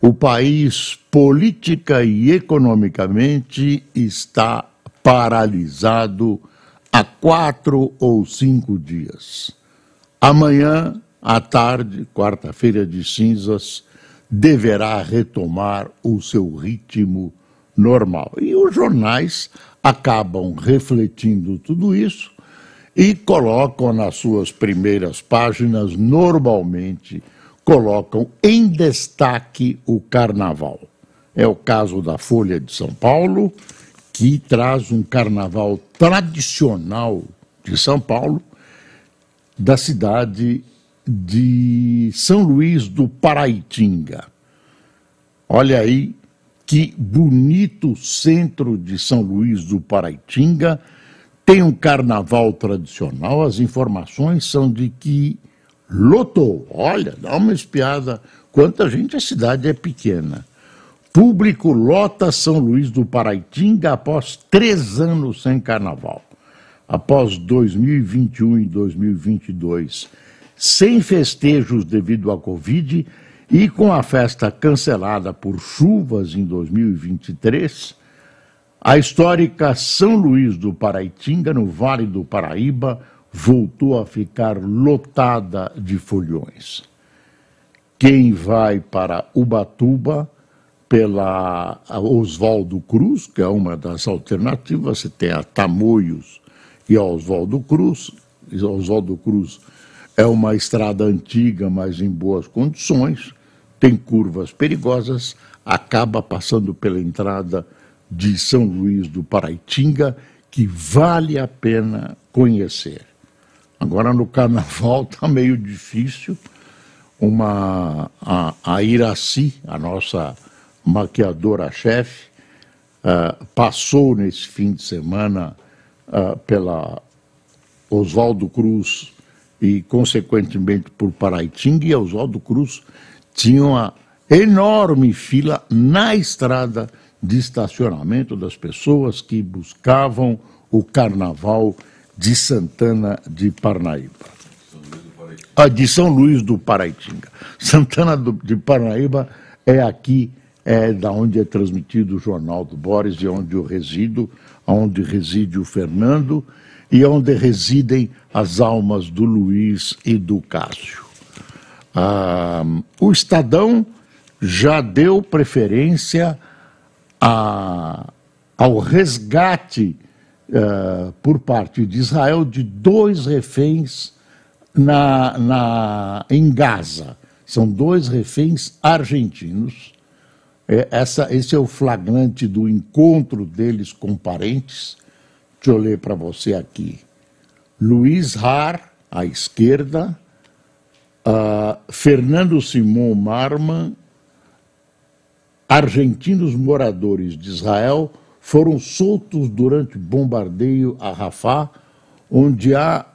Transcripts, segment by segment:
o país, política e economicamente, está paralisado há quatro ou cinco dias. Amanhã, à tarde, quarta-feira de cinzas, deverá retomar o seu ritmo normal. E os jornais acabam refletindo tudo isso e colocam nas suas primeiras páginas, normalmente, colocam em destaque o carnaval. É o caso da Folha de São Paulo, que traz um carnaval tradicional de São Paulo, da cidade de São Luís do Paraitinga. Olha aí que bonito centro de São Luís do Paraitinga. Tem um carnaval tradicional. As informações são de que lotou. Olha, dá uma espiada. Quanta gente, a cidade é pequena. Público lota São Luís do Paraitinga após três anos sem carnaval. Após 2021 e 2022, sem festejos devido à Covid e com a festa cancelada por chuvas em 2023, a histórica São Luís do Paraitinga, no Vale do Paraíba, voltou a ficar lotada de folhões. Quem vai para Ubatuba pela Oswaldo Cruz, que é uma das alternativas, você tem a Tamoios e a Oswaldo Cruz. Oswaldo Cruz é uma estrada antiga, mas em boas condições, tem curvas perigosas, acaba passando pela entrada de São Luís do Paraitinga, que vale a pena conhecer. Agora no carnaval está meio difícil. Uma, a, a Iraci, a nossa maquiadora-chefe, uh, passou nesse fim de semana uh, pela Oswaldo Cruz e, consequentemente, por Paraitinga, e Oswaldo Cruz tinha uma enorme fila na estrada de estacionamento das pessoas que buscavam o carnaval de Santana de Parnaíba. Ah, de São Luís do Paraitinga. Santana do, de Parnaíba é aqui, é da onde é transmitido o Jornal do Boris, e onde eu resido, onde reside o Fernando e onde residem as almas do Luiz e do Cássio. Ah, o Estadão já deu preferência a, ao resgate uh, por parte de Israel de dois reféns na, na, em Gaza. São dois reféns argentinos. É, essa, esse é o flagrante do encontro deles com parentes. Deixa eu ler para você aqui. Luiz Har, à esquerda, uh, Fernando Simon Marman, argentinos moradores de Israel, foram soltos durante bombardeio a Rafah, onde há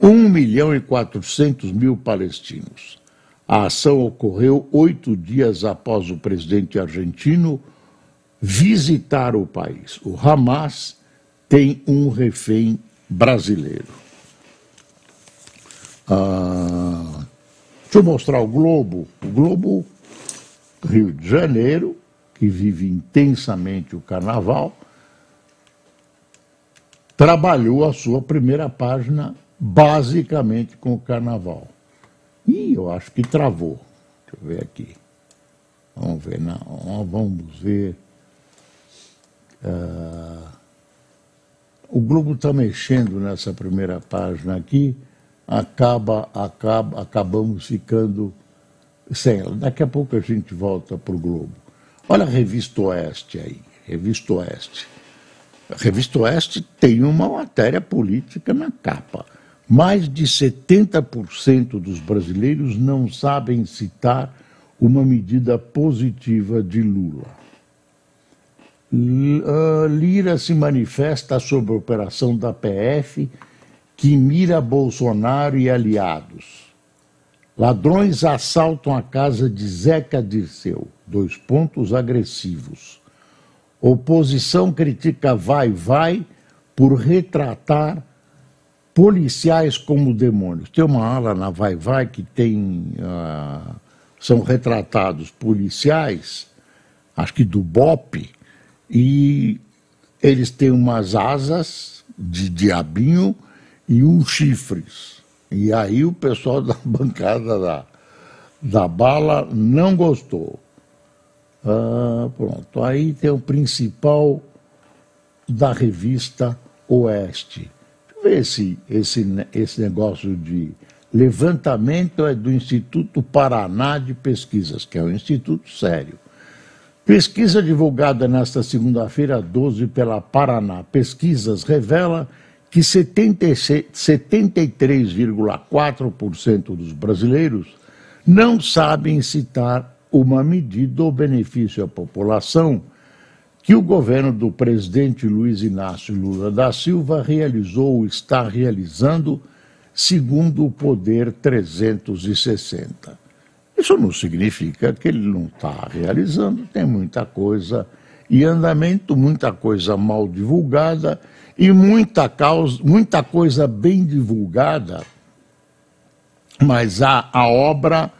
1 milhão e 400 mil palestinos. A ação ocorreu oito dias após o presidente argentino visitar o país. O Hamas tem um refém brasileiro. Ah, deixa eu mostrar o Globo. O Globo, Rio de Janeiro, que vive intensamente o carnaval, trabalhou a sua primeira página basicamente com o carnaval. E eu acho que travou. Deixa eu ver aqui. Vamos ver, não, vamos ver. Uh, o Globo está mexendo nessa primeira página aqui, acaba, acaba, acabamos ficando sem ela. Daqui a pouco a gente volta para o Globo. Olha a Revista Oeste aí, Revista Oeste. A Revista Oeste tem uma matéria política na capa. Mais de 70% dos brasileiros não sabem citar uma medida positiva de Lula. Ah, Lira se manifesta sobre a operação da PF que mira Bolsonaro e aliados. Ladrões assaltam a casa de Zeca Dirceu. Dois pontos agressivos. Oposição critica Vai Vai por retratar policiais como demônios. Tem uma ala na Vai Vai que tem. Uh, são retratados policiais, acho que do BOP, e eles têm umas asas de diabinho e uns chifres. E aí o pessoal da bancada da, da bala não gostou. Ah, pronto. Aí tem o principal da revista Oeste. Deixa eu ver esse, esse, esse negócio de levantamento é do Instituto Paraná de Pesquisas, que é um instituto sério. Pesquisa divulgada nesta segunda-feira, 12, pela Paraná Pesquisas, revela que 73,4% dos brasileiros não sabem citar uma medida ou benefício à população que o governo do presidente Luiz Inácio Lula da Silva realizou ou está realizando, segundo o Poder 360. Isso não significa que ele não está realizando, tem muita coisa em andamento, muita coisa mal divulgada e muita, causa, muita coisa bem divulgada, mas a, a obra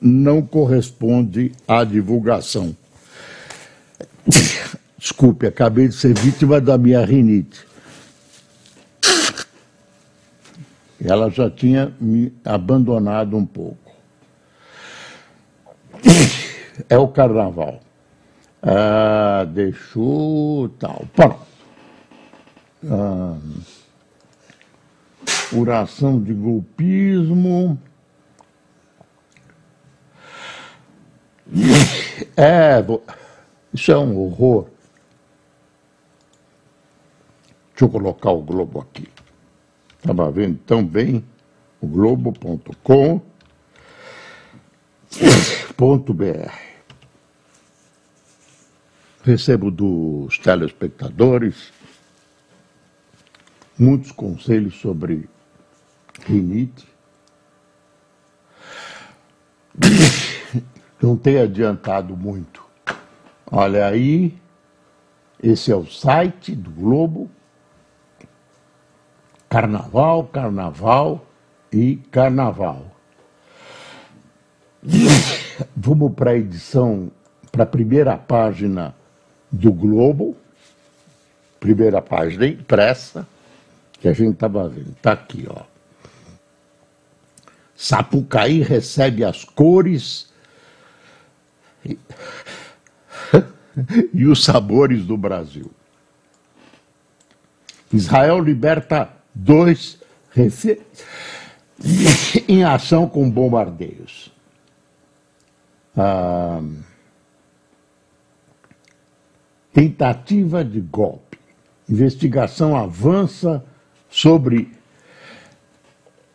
não corresponde à divulgação. Desculpe, acabei de ser vítima da minha rinite. Ela já tinha me abandonado um pouco. É o carnaval. Ah, deixou tal. Pronto ah, oração de golpismo. É, isso é um horror. Deixa eu colocar o Globo aqui. Estava vendo tão bem o globo.com.br. Recebo dos telespectadores muitos conselhos sobre rinite. Não tem adiantado muito. Olha aí, esse é o site do Globo. Carnaval, carnaval e carnaval. Vamos para a edição, para a primeira página do Globo, primeira página impressa que a gente estava vendo. Está aqui, ó. Sapucaí recebe as cores e, e os sabores do Brasil. Israel liberta dois em ação com bombardeios. Ah, tentativa de golpe. Investigação avança sobre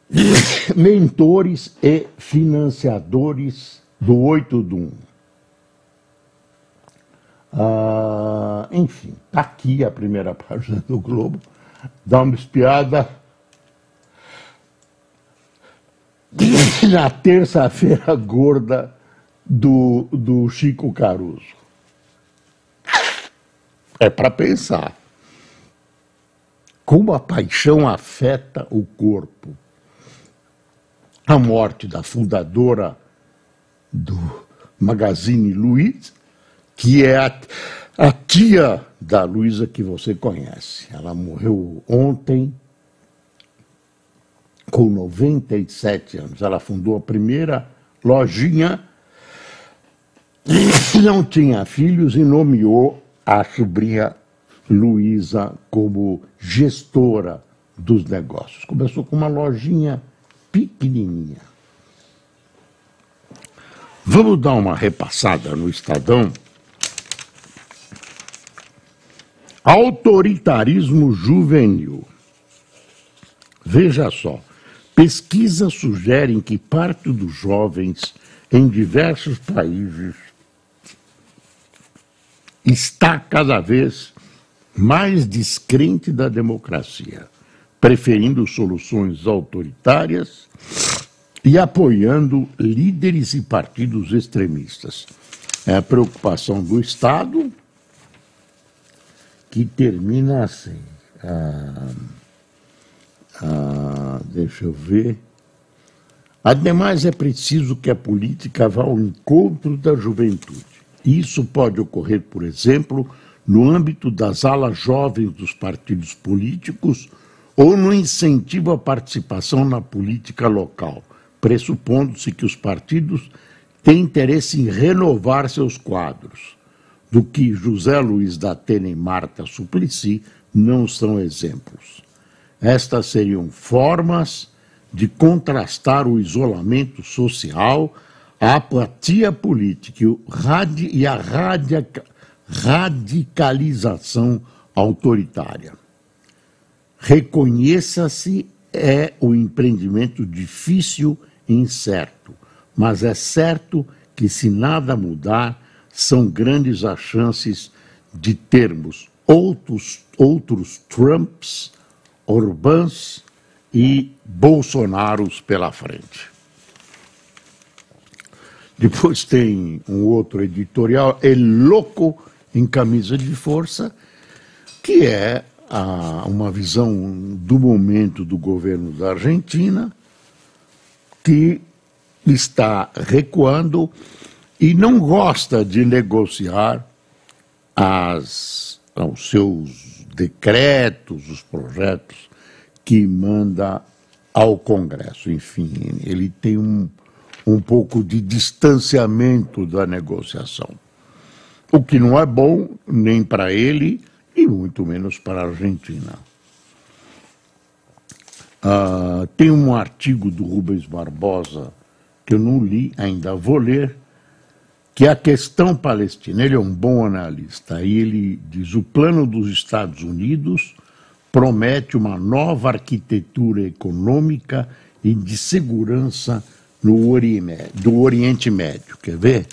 mentores e financiadores do 8 do 1. Ah, enfim, está aqui a primeira página do Globo. Dá uma espiada. Na terça-feira gorda do, do Chico Caruso. É para pensar como a paixão afeta o corpo. A morte da fundadora do Magazine Luiza, que é a, a tia da Luísa que você conhece. Ela morreu ontem, com 97 anos. Ela fundou a primeira lojinha, não tinha filhos e nomeou a sobrinha Luísa como gestora dos negócios. Começou com uma lojinha pequenininha. Vamos dar uma repassada no Estadão. Autoritarismo juvenil. Veja só, pesquisas sugerem que parte dos jovens em diversos países está cada vez mais descrente da democracia, preferindo soluções autoritárias e apoiando líderes e partidos extremistas. É a preocupação do Estado que termina assim. Ah, ah, deixa eu ver. Ademais, é preciso que a política vá ao encontro da juventude. Isso pode ocorrer, por exemplo, no âmbito das alas jovens dos partidos políticos ou no incentivo à participação na política local, pressupondo-se que os partidos têm interesse em renovar seus quadros, do que José Luiz da Atena e Marta Suplicy não são exemplos. Estas seriam formas de contrastar o isolamento social, a apatia política e a radicalização autoritária. Reconheça-se é o empreendimento difícil e incerto, mas é certo que se nada mudar, são grandes as chances de termos outros, outros Trumps, Orbãs e Bolsonaros pela frente. Depois tem um outro editorial, El Louco em Camisa de Força, que é a, uma visão do momento do governo da Argentina, que está recuando e não gosta de negociar as, os seus decretos, os projetos que manda ao Congresso. Enfim, ele tem um, um pouco de distanciamento da negociação. O que não é bom nem para ele e muito menos para a Argentina. Uh, tem um artigo do Rubens Barbosa que eu não li, ainda vou ler, que a questão palestina, ele é um bom analista, e ele diz o plano dos Estados Unidos promete uma nova arquitetura econômica e de segurança no Oriente, Oriente Médio. Quer ver?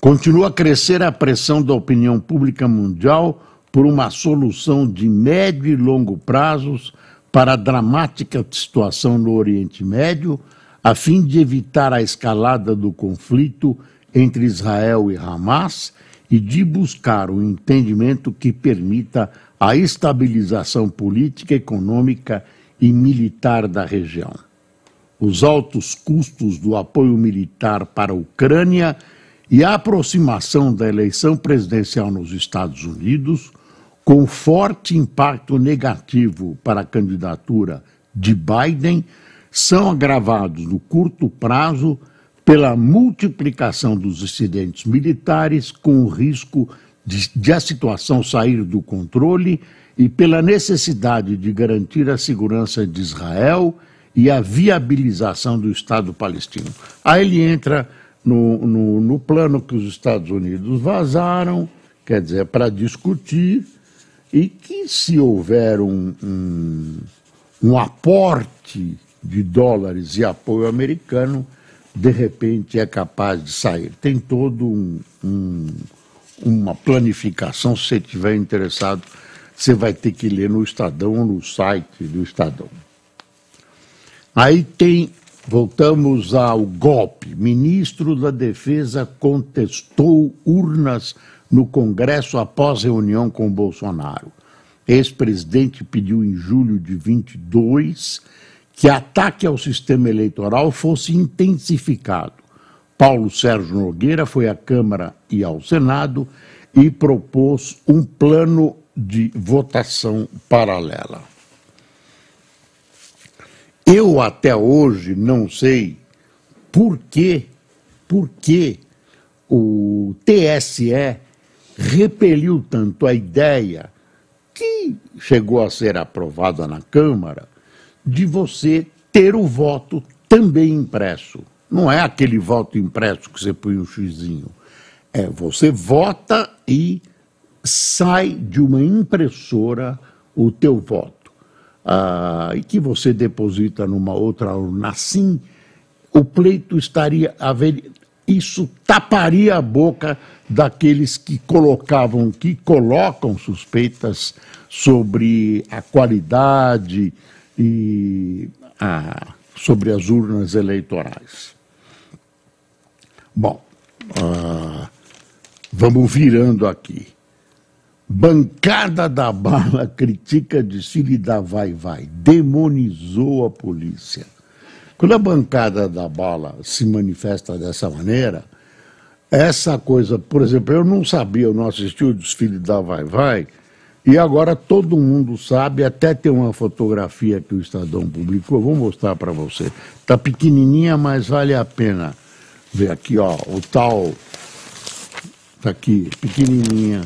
Continua a crescer a pressão da opinião pública mundial por uma solução de médio e longo prazos para a dramática situação no Oriente Médio, a fim de evitar a escalada do conflito entre Israel e Hamas e de buscar um entendimento que permita a estabilização política, econômica e militar da região. Os altos custos do apoio militar para a Ucrânia e a aproximação da eleição presidencial nos Estados Unidos, com forte impacto negativo para a candidatura de Biden, são agravados no curto prazo pela multiplicação dos incidentes militares, com o risco de, de a situação sair do controle e pela necessidade de garantir a segurança de Israel e a viabilização do Estado palestino. Aí ele entra no, no, no plano que os Estados Unidos vazaram, quer dizer, para discutir, e que se houver um, um, um aporte de dólares e apoio americano, de repente é capaz de sair. Tem todo um, um, uma planificação, se você estiver interessado, você vai ter que ler no Estadão, no site do Estadão. Aí tem, voltamos ao golpe. Ministro da Defesa contestou urnas no Congresso após reunião com Bolsonaro. Ex-presidente pediu em julho de 22 que ataque ao sistema eleitoral fosse intensificado. Paulo Sérgio Nogueira foi à Câmara e ao Senado e propôs um plano de votação paralela. Eu até hoje não sei por que, por que o TSE repeliu tanto a ideia que chegou a ser aprovada na Câmara de você ter o voto também impresso. Não é aquele voto impresso que você põe o um xizinho. É, você vota e sai de uma impressora o teu voto. Ah, e que você deposita numa outra urna. Assim, o pleito estaria haver, isso taparia a boca daqueles que colocavam, que colocam suspeitas sobre a qualidade e a, sobre as urnas eleitorais. Bom, uh, vamos virando aqui. Bancada da bala critica desfile da Vai Vai, demonizou a polícia. Quando a bancada da bala se manifesta dessa maneira, essa coisa, por exemplo, eu não sabia, eu não assisti o desfile da Vai Vai, e agora todo mundo sabe, até tem uma fotografia que o Estadão publicou, vou mostrar para você. Está pequenininha, mas vale a pena ver aqui, ó, o tal, está aqui, pequenininha.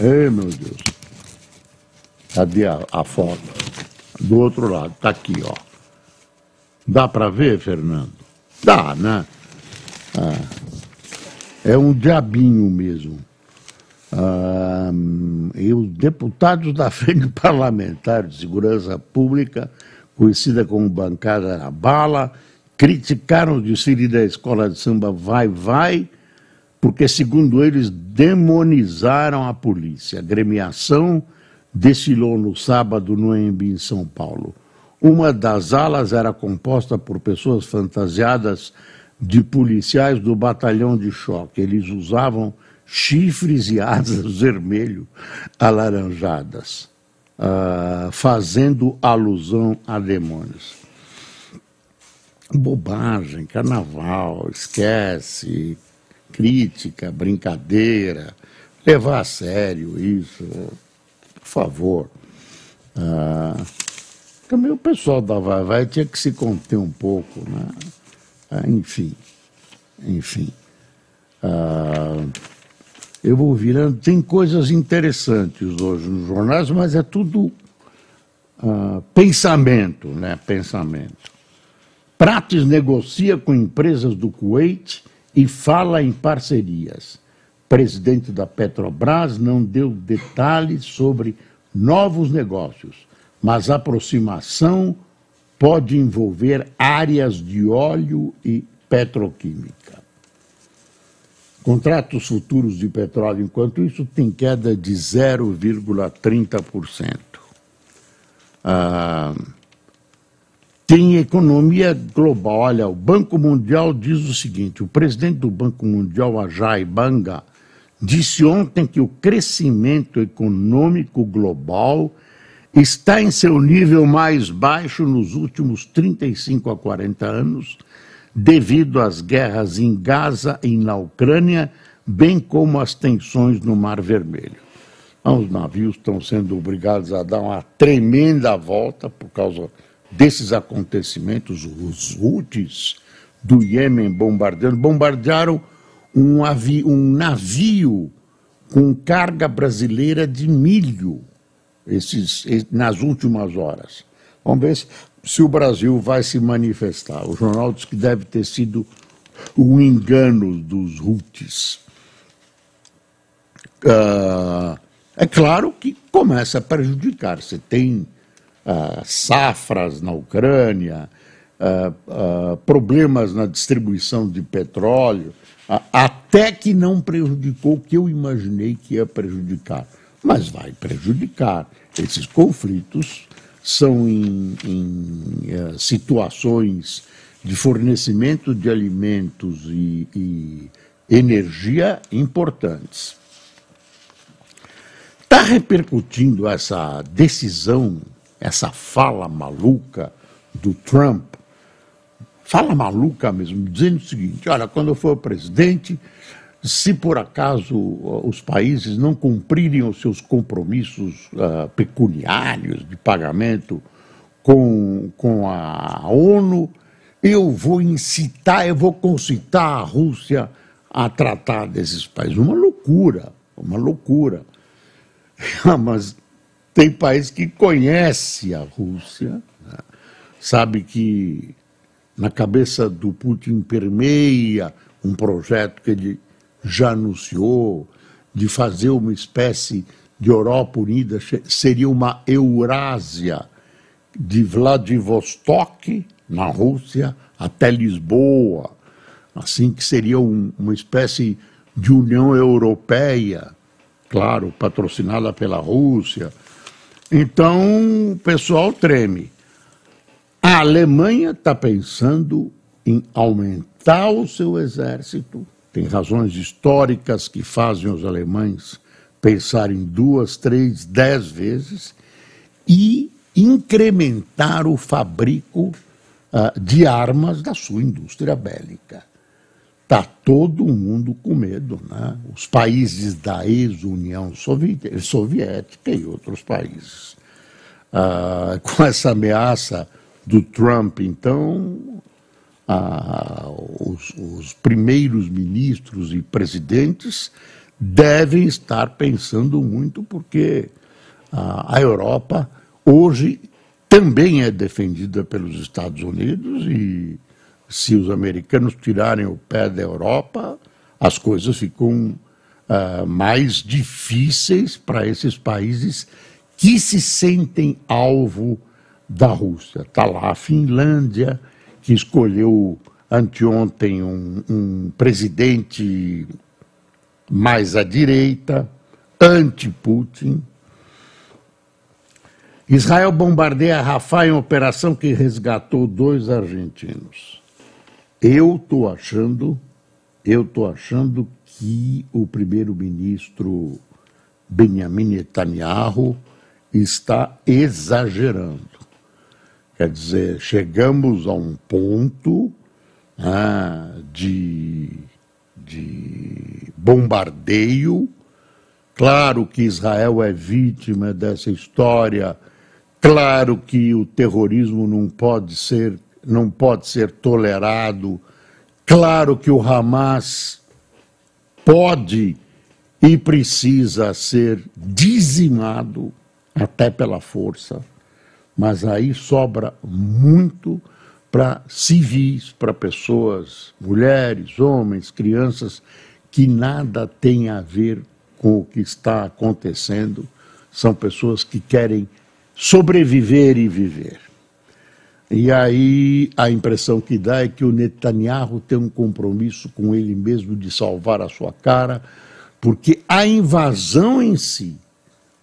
Ei, meu Deus. Cadê a, a foto? Do outro lado, está aqui, ó. Dá para ver, Fernando? Dá, né? Ah, é um diabinho mesmo. Ah, e os deputados da Frente Parlamentar de Segurança Pública, conhecida como Bancada na Bala, criticaram o desfile da escola de samba Vai Vai, porque, segundo eles, demonizaram a polícia. A gremiação desfilou no sábado no EMB em São Paulo. Uma das alas era composta por pessoas fantasiadas de policiais do batalhão de choque. Eles usavam chifres e asas vermelho alaranjadas, uh, fazendo alusão a demônios. Bobagem, carnaval, esquece, crítica, brincadeira, levar a sério isso, por favor. Uh, também o pessoal da Vai Vai tinha que se conter um pouco, né? Uh, enfim, enfim. Uh, eu vou virando. Tem coisas interessantes hoje nos jornais, mas é tudo uh, pensamento, né? Pensamento. Prates negocia com empresas do Kuwait e fala em parcerias. Presidente da Petrobras não deu detalhes sobre novos negócios, mas a aproximação pode envolver áreas de óleo e petroquímica. Contratos futuros de petróleo, enquanto isso, tem queda de 0,30%. Ah, tem economia global. Olha, o Banco Mundial diz o seguinte: o presidente do Banco Mundial, Ajay Banga, disse ontem que o crescimento econômico global está em seu nível mais baixo nos últimos 35 a 40 anos devido às guerras em Gaza e na Ucrânia, bem como as tensões no Mar Vermelho. Então, os navios estão sendo obrigados a dar uma tremenda volta por causa desses acontecimentos. Os Houthis do Iêmen bombardeando, bombardearam um, um navio com carga brasileira de milho esses, nas últimas horas. Vamos ver se se o Brasil vai se manifestar. O jornal diz que deve ter sido um engano dos Houthis. Uh, é claro que começa a prejudicar. Você tem uh, safras na Ucrânia, uh, problemas na distribuição de petróleo, até que não prejudicou o que eu imaginei que ia prejudicar. Mas vai prejudicar. Esses conflitos são em, em uh, situações de fornecimento de alimentos e, e energia importantes. Está repercutindo essa decisão, essa fala maluca do Trump, fala maluca mesmo, dizendo o seguinte: olha, quando eu for presidente, se por acaso os países não cumprirem os seus compromissos uh, pecuniários de pagamento com, com a ONU, eu vou incitar, eu vou concitar a Rússia a tratar desses países. Uma loucura, uma loucura. Mas tem país que conhece a Rússia, né? sabe que na cabeça do Putin permeia um projeto que ele já anunciou de fazer uma espécie de Europa Unida, seria uma Eurásia de Vladivostok, na Rússia, até Lisboa, assim que seria um, uma espécie de União Europeia, claro, patrocinada pela Rússia. Então, o pessoal treme. A Alemanha está pensando em aumentar o seu exército. Tem razões históricas que fazem os alemães pensarem duas, três, dez vezes e incrementar o fabrico uh, de armas da sua indústria bélica. Está todo mundo com medo, né? Os países da ex-União Soviética e outros países. Uh, com essa ameaça do Trump, então, uh, os, os primeiros ministros e presidentes devem estar pensando muito, porque a Europa hoje também é defendida pelos Estados Unidos e se os americanos tirarem o pé da Europa, as coisas ficam uh, mais difíceis para esses países que se sentem alvo da Rússia. Está lá a Finlândia, que escolheu anteontem um, um presidente mais à direita, anti-Putin. Israel bombardeia Rafah em operação que resgatou dois argentinos. Eu estou achando, eu estou achando que o primeiro-ministro Benjamin Netanyahu está exagerando. Quer dizer, chegamos a um ponto ah, de de bombardeio. Claro que Israel é vítima dessa história. Claro que o terrorismo não pode ser, não pode ser tolerado. Claro que o Hamas pode e precisa ser dizimado até pela força. Mas aí sobra muito para civis, para pessoas, mulheres, homens, crianças, que nada tem a ver com o que está acontecendo. São pessoas que querem sobreviver e viver. E aí a impressão que dá é que o Netanyahu tem um compromisso com ele mesmo de salvar a sua cara, porque a invasão em si,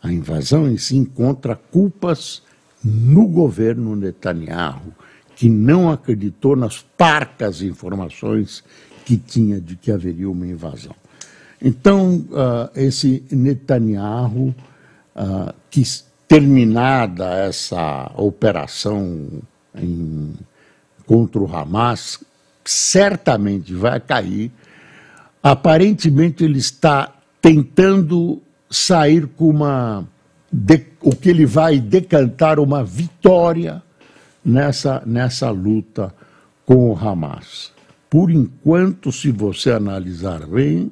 a invasão em si encontra culpas no governo Netanyahu que não acreditou nas parcas informações que tinha de que haveria uma invasão. Então, uh, esse Netanyahu, uh, que terminada essa operação em, contra o Hamas, certamente vai cair. Aparentemente, ele está tentando sair com uma. De, o que ele vai decantar uma vitória nessa, nessa luta com o Hamas. Por enquanto, se você analisar bem,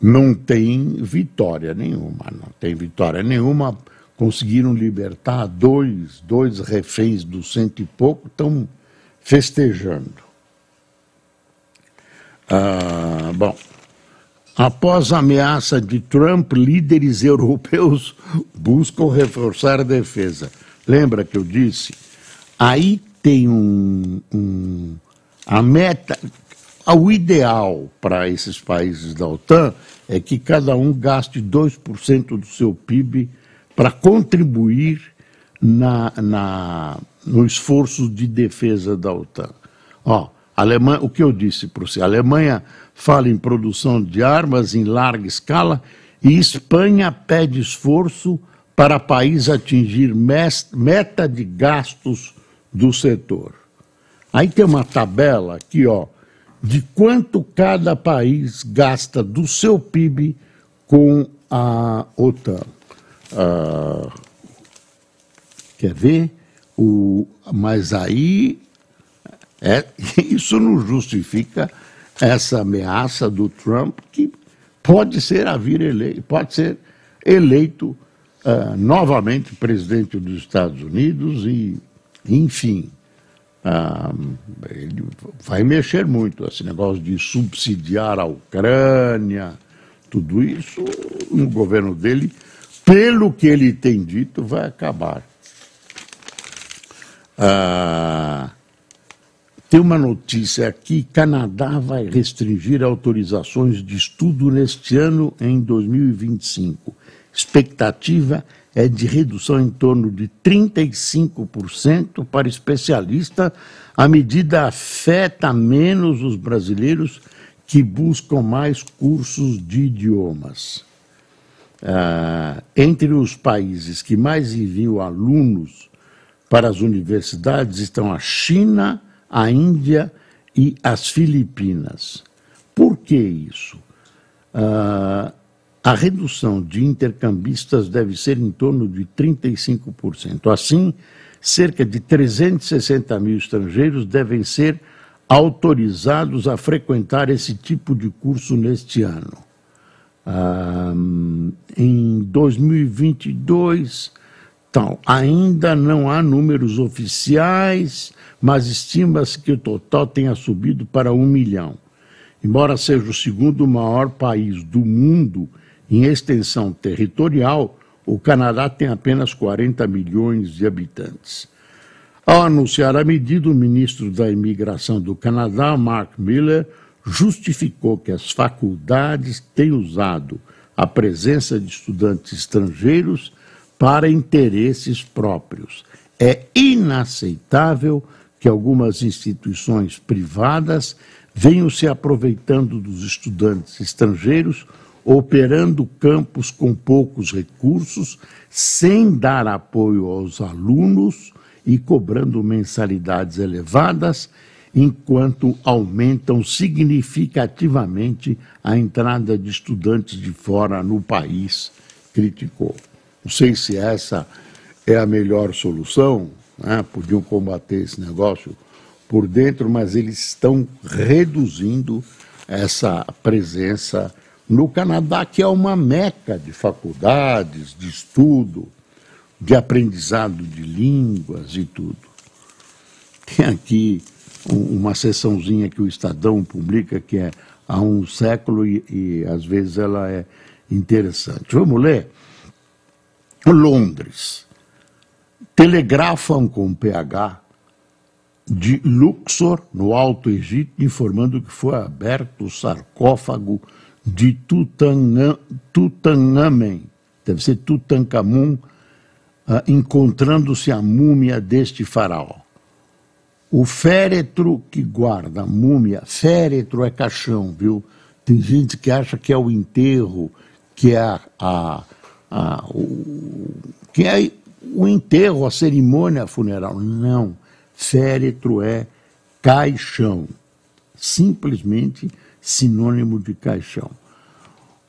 não tem vitória nenhuma, não tem vitória nenhuma. Conseguiram libertar dois, dois reféns do cento e pouco, estão festejando. Ah, bom, após a ameaça de Trump, líderes europeus buscam reforçar a defesa. Lembra que eu disse Aí tem um, um a meta, o ideal para esses países da OTAN é que cada um gaste 2% do seu PIB para contribuir na, na, no esforço de defesa da OTAN. Ó, Alemanha, o que eu disse para você? A Alemanha fala em produção de armas em larga escala e Espanha pede esforço para país atingir meta de gastos do setor. Aí tem uma tabela aqui, ó, de quanto cada país gasta do seu PIB com a OTAN. Ah, quer ver? O, mas aí é, isso não justifica essa ameaça do Trump que pode ser a vir eleito, pode ser eleito uh, novamente presidente dos Estados Unidos e enfim, ah, ele vai mexer muito. Esse negócio de subsidiar a Ucrânia, tudo isso no governo dele, pelo que ele tem dito, vai acabar. Ah, Tem uma notícia aqui: Canadá vai restringir autorizações de estudo neste ano em 2025. Expectativa é de redução em torno de 35% para especialista. A medida afeta menos os brasileiros que buscam mais cursos de idiomas. Ah, entre os países que mais enviam alunos para as universidades estão a China, a Índia e as Filipinas. Por que isso? Ah, a redução de intercambistas deve ser em torno de 35%. Assim, cerca de 360 mil estrangeiros devem ser autorizados a frequentar esse tipo de curso neste ano. Ah, em 2022, então, ainda não há números oficiais, mas estima-se que o total tenha subido para um milhão. Embora seja o segundo maior país do mundo em extensão territorial, o Canadá tem apenas 40 milhões de habitantes. Ao anunciar a medida, o ministro da Imigração do Canadá, Mark Miller, justificou que as faculdades têm usado a presença de estudantes estrangeiros para interesses próprios. É inaceitável que algumas instituições privadas venham se aproveitando dos estudantes estrangeiros, operando campos com poucos recursos, sem dar apoio aos alunos e cobrando mensalidades elevadas, enquanto aumentam significativamente a entrada de estudantes de fora no país, criticou. Não sei se essa é a melhor solução, né? podiam combater esse negócio por dentro, mas eles estão reduzindo essa presença no Canadá, que é uma meca de faculdades, de estudo, de aprendizado de línguas e tudo. Tem aqui uma sessãozinha que o Estadão publica que é há um século e, e às vezes ela é interessante. Vamos ler? Londres. Telegrafam com PH de Luxor, no Alto Egito, informando que foi aberto o sarcófago de Tutankhamen, deve ser Tutankhamun, uh, encontrando-se a múmia deste faraó. O féretro que guarda a múmia, féretro é caixão, viu? Tem gente que acha que é o enterro, que é a, a, a o, que é o enterro, a cerimônia funeral. Não, féretro é caixão, simplesmente sinônimo de caixão.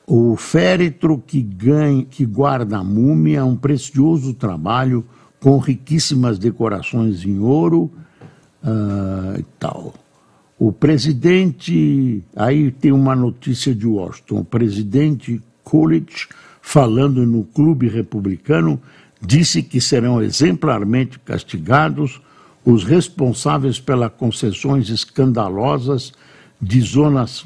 O féretro que, ganha, que guarda a múmia é um precioso trabalho com riquíssimas decorações em ouro uh, e tal. O presidente, aí tem uma notícia de Washington, o presidente Coolidge, falando no clube republicano, disse que serão exemplarmente castigados os responsáveis pelas concessões escandalosas de zonas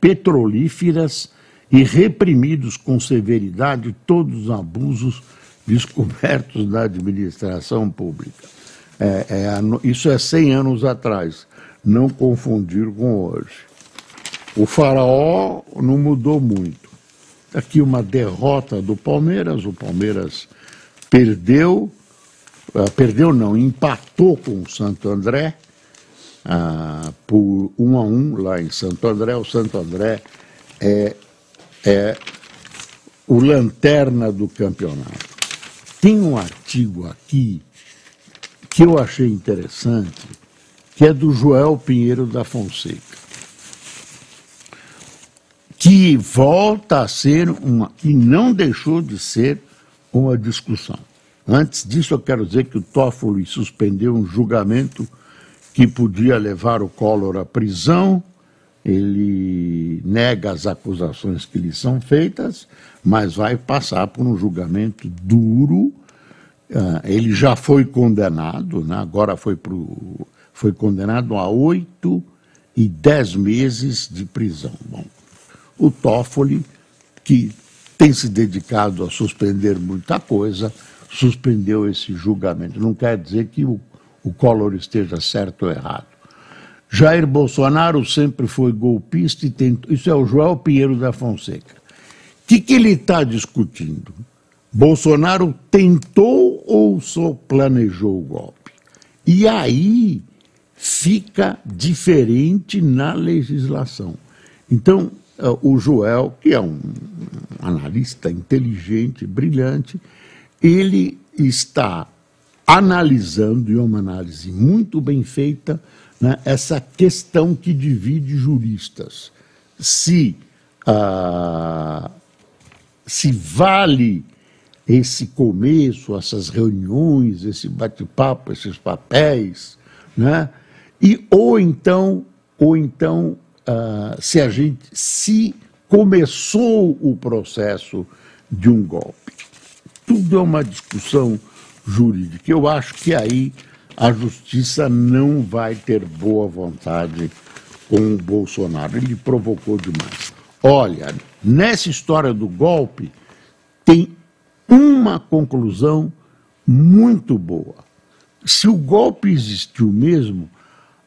petrolíferas e reprimidos com severidade todos os abusos descobertos na administração pública. É, é, isso é 100 anos atrás, não confundir com hoje. O faraó não mudou muito. Aqui uma derrota do Palmeiras, o Palmeiras perdeu, uh, perdeu não, empatou com o Santo André, ah, por um a um lá em Santo André. O Santo André é, é o lanterna do campeonato. Tem um artigo aqui que eu achei interessante, que é do Joel Pinheiro da Fonseca, que volta a ser uma, que não deixou de ser uma discussão. Antes disso, eu quero dizer que o Toffoli suspendeu um julgamento que podia levar o Collor à prisão. Ele nega as acusações que lhe são feitas, mas vai passar por um julgamento duro. Uh, ele já foi condenado, né? agora foi, pro, foi condenado a oito e dez meses de prisão. Bom, o Toffoli, que tem se dedicado a suspender muita coisa, suspendeu esse julgamento. Não quer dizer que o o Collor esteja certo ou errado. Jair Bolsonaro sempre foi golpista e tentou. Isso é o Joel Pinheiro da Fonseca. O que, que ele está discutindo? Bolsonaro tentou ou só planejou o golpe? E aí fica diferente na legislação. Então, eh, o Joel, que é um analista inteligente, brilhante, ele está analisando, e é uma análise muito bem feita, né, essa questão que divide juristas. Se, ah, se vale esse começo, essas reuniões, esse bate-papo, esses papéis, né? E ou então, ou então, uh, se a gente se começou o processo de um golpe. Tudo é uma discussão jurídica. Eu acho que aí a justiça não vai ter boa vontade com o Bolsonaro. Ele provocou demais. Olha, nessa história do golpe, tem uma conclusão muito boa. Se o golpe existiu mesmo,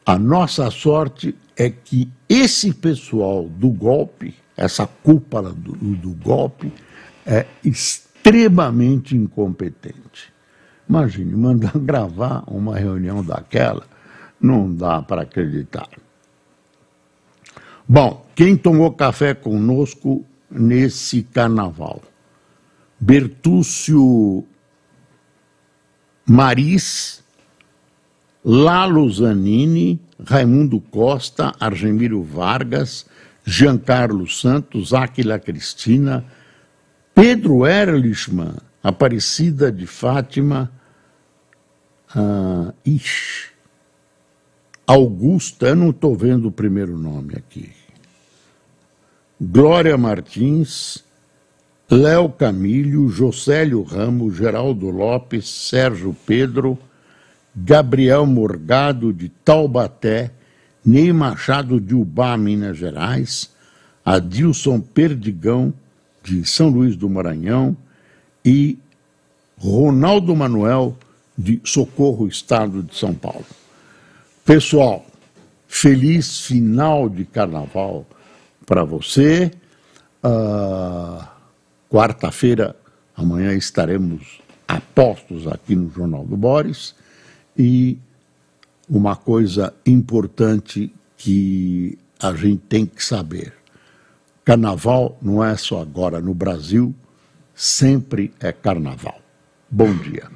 a nossa sorte é que esse pessoal do golpe, essa cúpula do, do golpe, é extremamente incompetente. Imagine, mandar gravar uma reunião daquela, não dá para acreditar. Bom, quem tomou café conosco nesse carnaval? Bertúcio Maris, Lalo Zanini, Raimundo Costa, Argemiro Vargas, Giancarlo Santos, Áquila Cristina, Pedro Erlichman, Aparecida de Fátima, ixi, Augusta, eu não estou vendo o primeiro nome aqui. Glória Martins, Léo Camílio, Josélio Ramos, Geraldo Lopes, Sérgio Pedro, Gabriel Morgado de Taubaté, Ney Machado de Ubá, Minas Gerais, Adilson Perdigão de São Luís do Maranhão e Ronaldo Manuel de Socorro, Estado de São Paulo. Pessoal, feliz final de carnaval para você. Uh Quarta-feira, amanhã estaremos apostos aqui no Jornal do Boris e uma coisa importante que a gente tem que saber. Carnaval não é só agora no Brasil, sempre é carnaval. Bom dia.